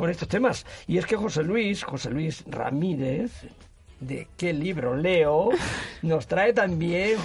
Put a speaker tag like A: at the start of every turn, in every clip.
A: con estos temas. Y es que José Luis, José Luis Ramírez, de qué libro leo, nos trae también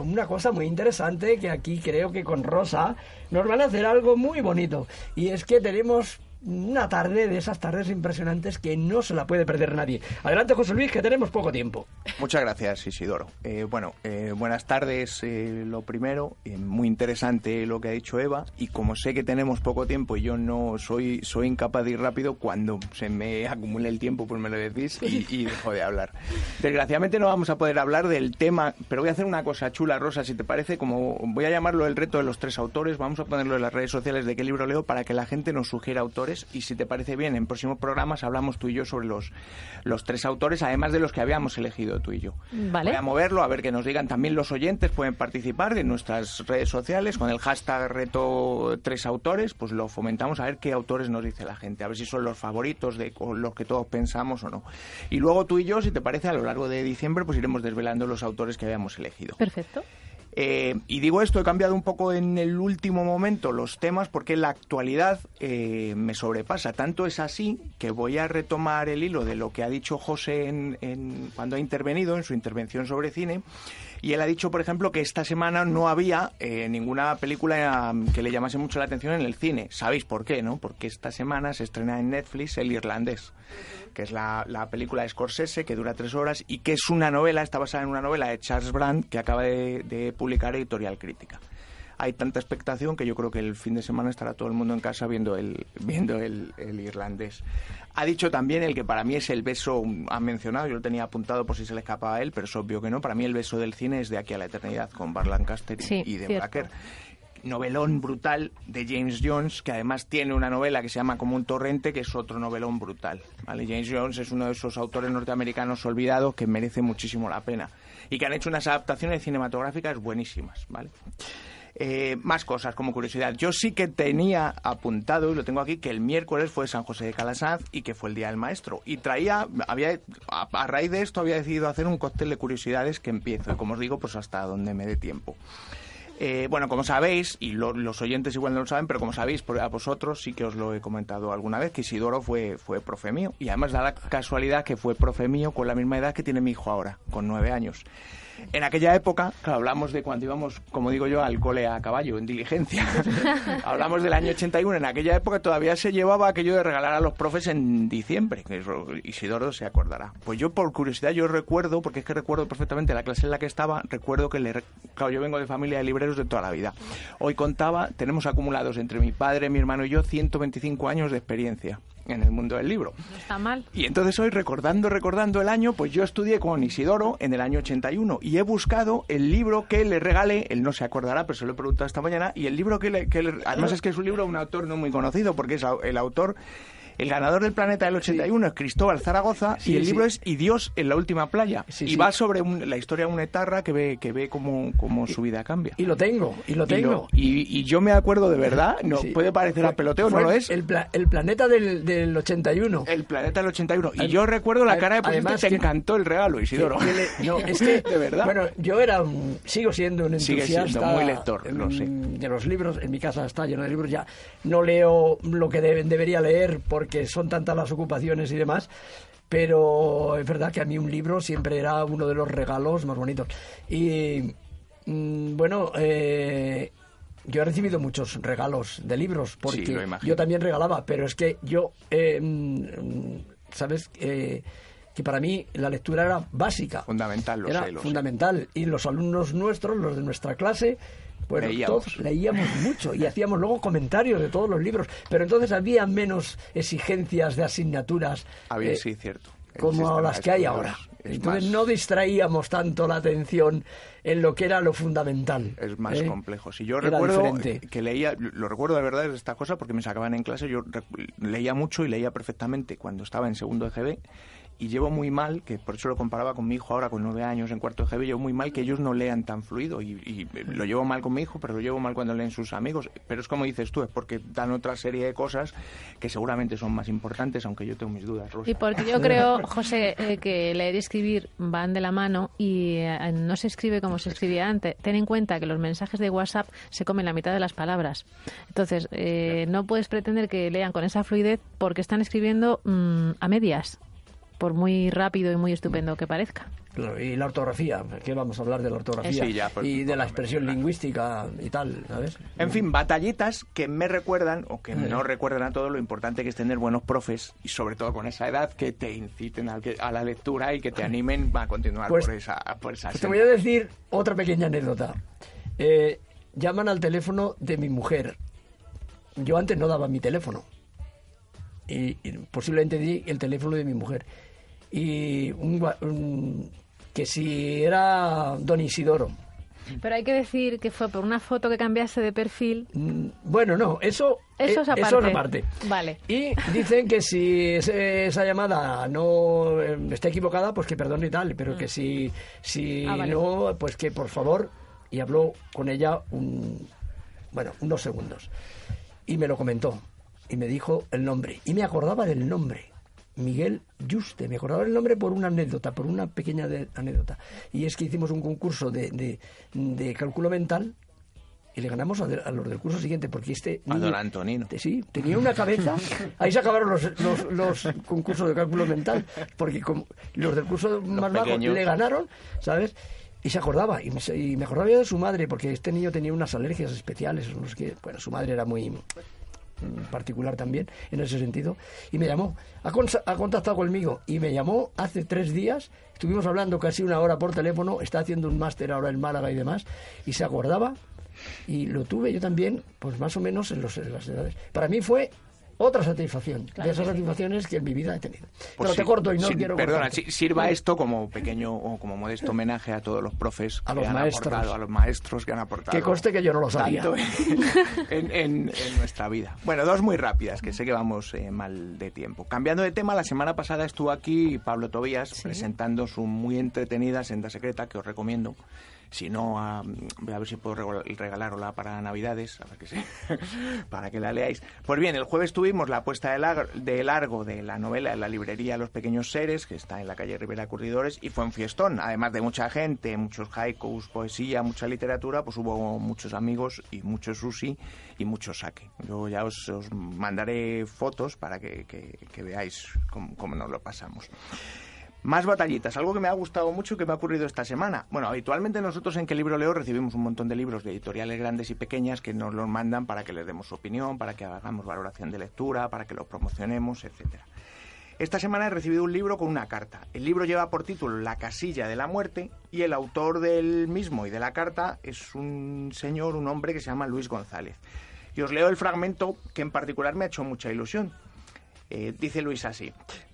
A: una cosa muy interesante que aquí creo que con Rosa nos van a hacer algo muy bonito. Y es que tenemos una tarde de esas tardes impresionantes que no se la puede perder nadie. Adelante, José Luis, que tenemos poco tiempo.
B: Muchas gracias, Isidoro. Eh, bueno, eh, buenas tardes, eh, lo primero. muy interesante lo que ha dicho Eva. Y como sé que tenemos poco tiempo y yo no soy, soy incapaz de ir rápido, cuando se me acumule el tiempo, pues me lo decís y, y dejo de hablar. Desgraciadamente no vamos a poder hablar del tema, pero voy a hacer una cosa chula, Rosa, si te parece, como voy a llamarlo el reto de los tres autores, vamos a ponerlo en las redes sociales de qué libro leo para que la gente nos sugiera autores y si te parece bien, en próximos programas hablamos tú y yo sobre los, los tres autores, además de los que habíamos elegido tú y yo.
C: Vale.
B: Voy a moverlo, a ver que nos digan también los oyentes, pueden participar en nuestras redes sociales con el hashtag reto tres autores, pues lo fomentamos a ver qué autores nos dice la gente, a ver si son los favoritos de los que todos pensamos o no. Y luego tú y yo, si te parece, a lo largo de diciembre, pues iremos desvelando los autores que habíamos elegido.
C: Perfecto.
B: Eh, y digo esto, he cambiado un poco en el último momento los temas porque la actualidad eh, me sobrepasa. Tanto es así que voy a retomar el hilo de lo que ha dicho José en, cuando ha intervenido en su intervención sobre cine. Y él ha dicho, por ejemplo, que esta semana no había eh, ninguna película que le llamase mucho la atención en el cine. ¿Sabéis por qué, no? Porque esta semana se estrena en Netflix El Irlandés que es la, película de Scorsese, que dura tres horas y que es una novela, está basada en una novela de Charles Brandt que acaba de, publicar Editorial Crítica hay tanta expectación que yo creo que el fin de semana estará todo el mundo en casa viendo el, viendo el, irlandés. Ha dicho también el que para mí es el beso, ha mencionado, yo lo tenía apuntado por si se le escapaba a él, pero es obvio que no. Para mí el beso del cine es de aquí a la eternidad con Bar Lancaster y, de Bracker novelón brutal de James Jones, que además tiene una novela que se llama Como un torrente, que es otro novelón brutal. ¿vale? James Jones es uno de esos autores norteamericanos olvidados que merece muchísimo la pena y que han hecho unas adaptaciones cinematográficas buenísimas. ¿vale? Eh, más cosas como curiosidad. Yo sí que tenía apuntado, y lo tengo aquí, que el miércoles fue San José de Calasanz y que fue el Día del Maestro. Y traía, había, a, raíz de esto había decidido hacer un cóctel de curiosidades que empiezo, y como os digo, pues hasta donde me dé tiempo. Eh, bueno, como sabéis, y los oyentes igual no lo saben, pero como sabéis, a vosotros sí que os lo he comentado alguna vez, que Isidoro fue, fue profe mío. Y además da la casualidad que fue profe mío con la misma edad que tiene mi hijo ahora, con nueve años. En aquella época, claro, hablamos de cuando íbamos, como digo yo, al cole a caballo, en diligencia. hablamos del año 81. En aquella época todavía se llevaba aquello de regalar a los profes en diciembre, que Isidoro se acordará. Pues yo, por curiosidad, yo recuerdo, porque es que recuerdo perfectamente la clase en la que estaba, recuerdo que, le, claro, yo vengo de familia de libreros de toda la vida. Hoy contaba, tenemos acumulados entre mi padre, mi hermano y yo 125 años de experiencia en el mundo del libro.
C: está mal.
B: Y entonces hoy, recordando, recordando el año, pues yo estudié con Isidoro en el año 81 y he buscado el libro que le regalé, él no se acordará, pero se lo he preguntado esta mañana, y el libro que le... Que además es que es un libro de un autor no muy conocido, porque es el autor el ganador del planeta del 81 es Cristóbal Zaragoza y el libro es Y Dios en la última playa. y va sobre la historia de una etarra que ve, que ve cómo, cómo su vida cambia.
A: Y lo tengo, y lo tengo.
B: Y, yo me acuerdo de verdad, no puede parecer a peloteo, no lo es.
A: El, el planeta del, del, 81.
B: El planeta del 81. Y yo recuerdo la cara de Además, te encantó el regalo, Isidoro.
A: no, es que, de verdad. Bueno, yo era sigo siendo un entusiasta.
B: Sigue muy lector, lo sé.
A: De los libros, en mi casa está lleno de libros, ya no leo lo que debería leer porque que son tantas las ocupaciones y demás, pero es verdad que a mí un libro siempre era uno de los regalos más bonitos. Y mm, bueno, eh, yo he recibido muchos regalos de libros, porque yo también regalaba, pero es que yo, eh, mm, ¿sabes? Eh, que para mí la lectura era básica.
B: Fundamental, lo
A: era fundamental. Y los alumnos nuestros, los de nuestra clase, bueno, leíamos. todos leíamos mucho y hacíamos luego comentarios de todos los libros, pero entonces había menos exigencias de asignaturas.
B: Había, eh, sí, cierto.
A: Como las que hay ahora. Entonces no distraíamos tanto la atención en lo que era lo fundamental.
B: Es más ¿eh? complejo. Si yo recuerdo que leía, lo recuerdo de verdad esta cosa porque me sacaban en clase, yo leía mucho y leía perfectamente cuando estaba en segundo de GB y llevo muy mal, que por eso lo comparaba con mi hijo ahora con nueve años en cuarto de GB, llevo muy mal que ellos no lean tan fluido y, y lo llevo mal con mi hijo, pero lo llevo mal cuando leen sus amigos. Pero es como dices tú, es porque dan otra serie de cosas que seguramente son más importantes, aunque yo tengo mis dudas. Rosa.
C: Y porque yo creo, José, eh, que leer y escribir van de la mano y eh, no se escribe como se escribía antes. Ten en cuenta que los mensajes de WhatsApp se comen la mitad de las palabras. Entonces, eh, no puedes pretender que lean con esa fluidez porque están escribiendo mm, a medias por muy rápido y muy estupendo que parezca.
A: Claro, y la ortografía, que vamos a hablar de la ortografía
B: Sí, ya, pues,
A: y de la expresión
B: claro.
A: lingüística y tal, ¿sabes?
B: En fin, batallitas que me recuerdan o que
A: Eh.
B: no recuerdan a todo lo importante que es tener buenos profes y sobre todo con esa edad que te inciten al que- a la lectura y que te animen a continuar
A: Pues-
B: por esa, por esa
A: Pues te voy a decir otra pequeña anécdota. Eh, llaman al teléfono de mi mujer. Yo antes no daba mi teléfono. Y, y posiblemente di el teléfono de mi mujer. Y un un- que si era don Isidoro.
C: Pero hay que decir que fue por una foto que cambiaste de perfil.
A: Mm, Bueno, no, eso,
C: Eso es
A: eh,
C: aparte.
A: eso es aparte.
C: Vale.
A: Y dicen que si esa llamada no eh, está equivocada, pues que perdone y tal, pero que si, si
C: Ah, vale.
A: no, pues que por favor, y habló con ella un, bueno, unos segundos. Y me lo comentó, y me dijo el nombre, y me acordaba del nombre. Miguel Juste, me acordaba el nombre por una anécdota, por una pequeña de- anécdota. Y es que hicimos un concurso de, de, de cálculo mental y le ganamos a, de- a los del curso siguiente, porque este...
B: A
A: niño-
B: don Antonino.
A: te- Sí, tenía una cabeza. Ahí se acabaron los, los, los concursos de cálculo mental, porque como los del curso más bajo le ganaron, ¿sabes? Y se acordaba, y me, y me acordaba yo de su madre, porque este niño tenía unas alergias especiales, no sé qué. Bueno, su madre era muy particular también en ese sentido y me llamó. Ha, ha contactado conmigo y me llamó hace tres días. Estuvimos hablando casi una hora por teléfono está haciendo un máster ahora en Málaga y demás y se acordaba y lo tuve yo también pues más o menos en, los, en las edades. Para mí fue otra satisfacción de esas satisfacciones que en mi vida he tenido
B: Pues
A: pero
B: sí,
A: te corto y no
B: sí,
A: quiero
B: Perdona,
A: cortarte.
B: sirva esto como pequeño o como modesto homenaje a todos los profes
A: A
B: que
A: los
B: han
A: maestros.
B: aportado, a los maestros que han aportado.
A: Que conste que yo no lo sabía.
B: tanto en, en- en nuestra vida. Bueno, dos muy rápidas, que sé que vamos eh, mal de tiempo. Cambiando de tema, la semana pasada estuvo aquí Pablo Tobías presentando su muy entretenida Senda Secreta, que os recomiendo. Si no, a, a ver si puedo regalarosla para Navidades, a ver que sí, para que la leáis. Pues bien, el jueves tuvimos la puesta de, lar- de largo de la novela en la librería Los Pequeños Seres, que está en la calle Rivera Curridores, y fue un fiestón. Además de mucha gente, muchos haikus, poesía, mucha literatura, pues hubo muchos amigos y mucho sushi y mucho sake. Yo ya os, os mandaré fotos para que, que- que veáis cómo, cómo nos lo pasamos. Más batallitas, algo que me ha gustado mucho y que me ha ocurrido esta semana. Bueno, habitualmente nosotros en qué libro leo recibimos un montón de libros de editoriales grandes y pequeñas que nos los mandan para que les demos su opinión, para que hagamos valoración de lectura, para que lo promocionemos, etcétera. Esta semana he recibido un libro con una carta. El libro lleva por título La casilla de la muerte y el autor del mismo y de la carta es un señor, un hombre que se llama Luis González. Y os leo el fragmento que en particular me ha hecho mucha ilusión. Eh, dice Luis así.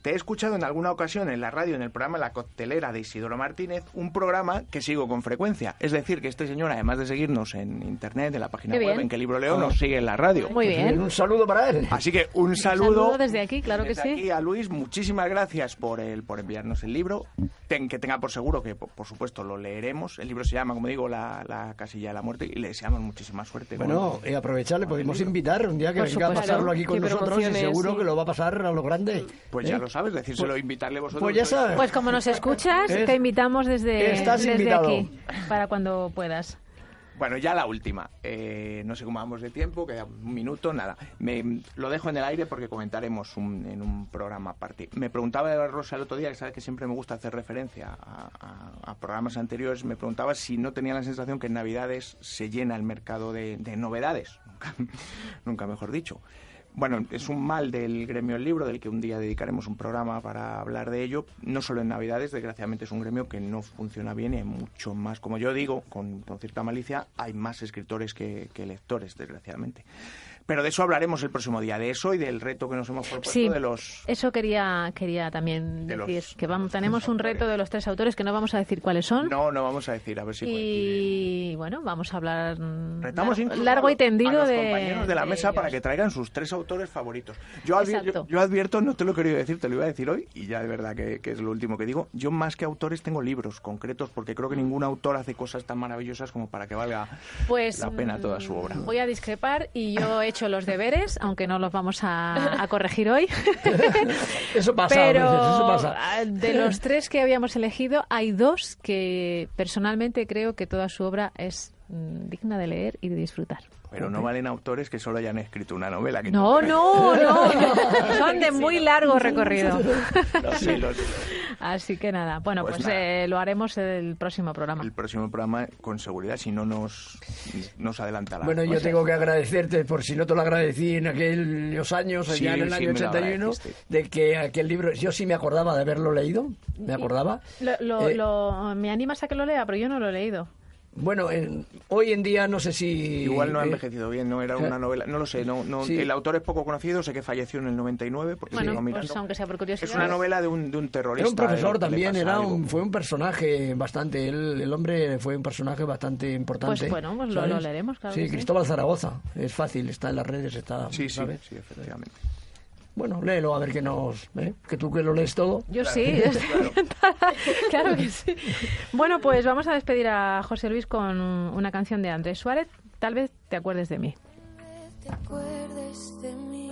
B: Te he escuchado en alguna ocasión en la radio, en el programa La Coctelera de Isidoro Martínez, un programa que sigo con frecuencia. Es decir, que este señor, además de seguirnos en internet, en la página
C: Qué
B: web,
C: bien.
B: en que libro leo, nos sigue en la radio.
C: Muy bien.
A: Pues, Un saludo para él.
B: Así que un saludo,
C: saludo desde aquí, claro que sí.
B: aquí a Luis, muchísimas gracias por el por enviarnos el libro. Ten- que tenga por seguro que, por, por supuesto, lo leeremos. El libro se llama, como digo, La, la casilla de la muerte y le deseamos muchísima suerte.
A: Bueno, y aprovechar, le podemos invitar un día que
C: Por
A: venga a pasarlo aquí con nosotros y seguro
D: sí.
A: que lo va a pasar a lo grande.
B: Pues
A: ¿eh?
B: ya lo sabes, decírselo, invitarle vosotros.
A: Pues ya sabes.
C: Pues como nos escuchas,
A: Es-
C: te invitamos desde,
A: Estás
C: desde
A: invitado.
C: aquí para cuando puedas.
B: Bueno, ya la última. Eh, no sé cómo vamos de tiempo, queda un minuto, nada. Me, lo dejo en el aire porque comentaremos un- en un programa aparte. Me preguntaba Rosa el otro día, que sabe que siempre me gusta hacer referencia a, a- a programas anteriores, me preguntaba si no tenía la sensación que en Navidades se llena el mercado de, de novedades. Nunca, nunca mejor dicho. Bueno, es un mal del gremio del libro, del que un día dedicaremos un programa para hablar de ello. No solo en Navidades, desgraciadamente es un gremio que no funciona bien y hay mucho más, como yo digo, con, cierta malicia, hay más escritores que lectores, desgraciadamente. Pero de eso hablaremos el próximo día, de eso y del reto que nos hemos propuesto
C: Sí,
B: de los...
C: eso quería, quería también
B: De
C: decir,
B: los-
C: que vamos, tenemos un reto de los tres autores que no vamos a decir cuáles son.
B: No, no vamos a decir, a ver si
C: y bueno, vamos a hablar
B: Retamos
C: largo, y tendido
B: los
C: de
B: compañeros de la mesa para que traigan sus tres autores favoritos. Yo, advi-
C: Exacto.
B: yo, yo advierto, no te lo he querido decir, te lo iba a decir hoy y ya de verdad que, que es lo último que digo. Yo más que autores tengo libros concretos porque creo que ningún autor hace cosas tan maravillosas como para que valga
C: Pues
B: la pena toda su obra.
C: mm, voy a discrepar y yo he hecho los deberes, aunque no los vamos a, a corregir hoy.
A: Eso pasa
C: Pero
A: veces, eso pasa.
C: de los tres que habíamos elegido, hay dos que personalmente creo que toda su obra es mm, digna de leer y de disfrutar.
B: Pero no valen autores que solo hayan escrito una novela. Que
C: No, no, no, no. Son de muy largo recorrido.
B: Lo sé, lo sé.
C: Así que nada, bueno,
B: Pues
C: pues,
B: nada.
C: eh, lo haremos el próximo programa.
B: El próximo programa, con seguridad, si no nos, nos adelantará.
A: Bueno, yo tengo que agradecerte, por si no te lo agradecí en aquellos años,
B: Sí,
A: allá en el
B: sí,
A: año
B: me lo
A: 81,
B: agradeciste.
A: de que aquel libro, yo sí me acordaba de haberlo leído, me acordaba.
C: Lo, lo-
A: Eh,
C: lo- me animas a que lo lea, pero yo no lo he leído.
A: Bueno, en- hoy en día no sé si...
B: Igual no ha
A: eh,
B: envejecido bien, no era una novela, no lo sé, no, no,
A: Sí.
B: el autor es poco conocido, sé que falleció en el 99, porque
C: Bueno,
B: sigo
C: pues
B: mirando.
C: aunque sea por curiosidad.
B: es una novela de un, de un terrorista.
A: Era un profesor
B: eh,
A: también, era un, fue un personaje bastante, el, el hombre fue un personaje bastante importante.
C: Pues bueno, pues lo- leeremos, claro Sí.
A: Cristóbal Zaragoza, es fácil, está en las redes, está...
B: Sí, sí,
A: ¿sabes?
B: sí, efectivamente.
A: Bueno, léelo a ver qué nos... ¿eh? Que tú que lo lees todo.
C: Yo sí, yo estoy encantada. claro que sí. Bueno, pues vamos a despedir a José Luis con una canción de Andrés Suárez. Tal vez te acuerdes de mí.
D: te acuerdes de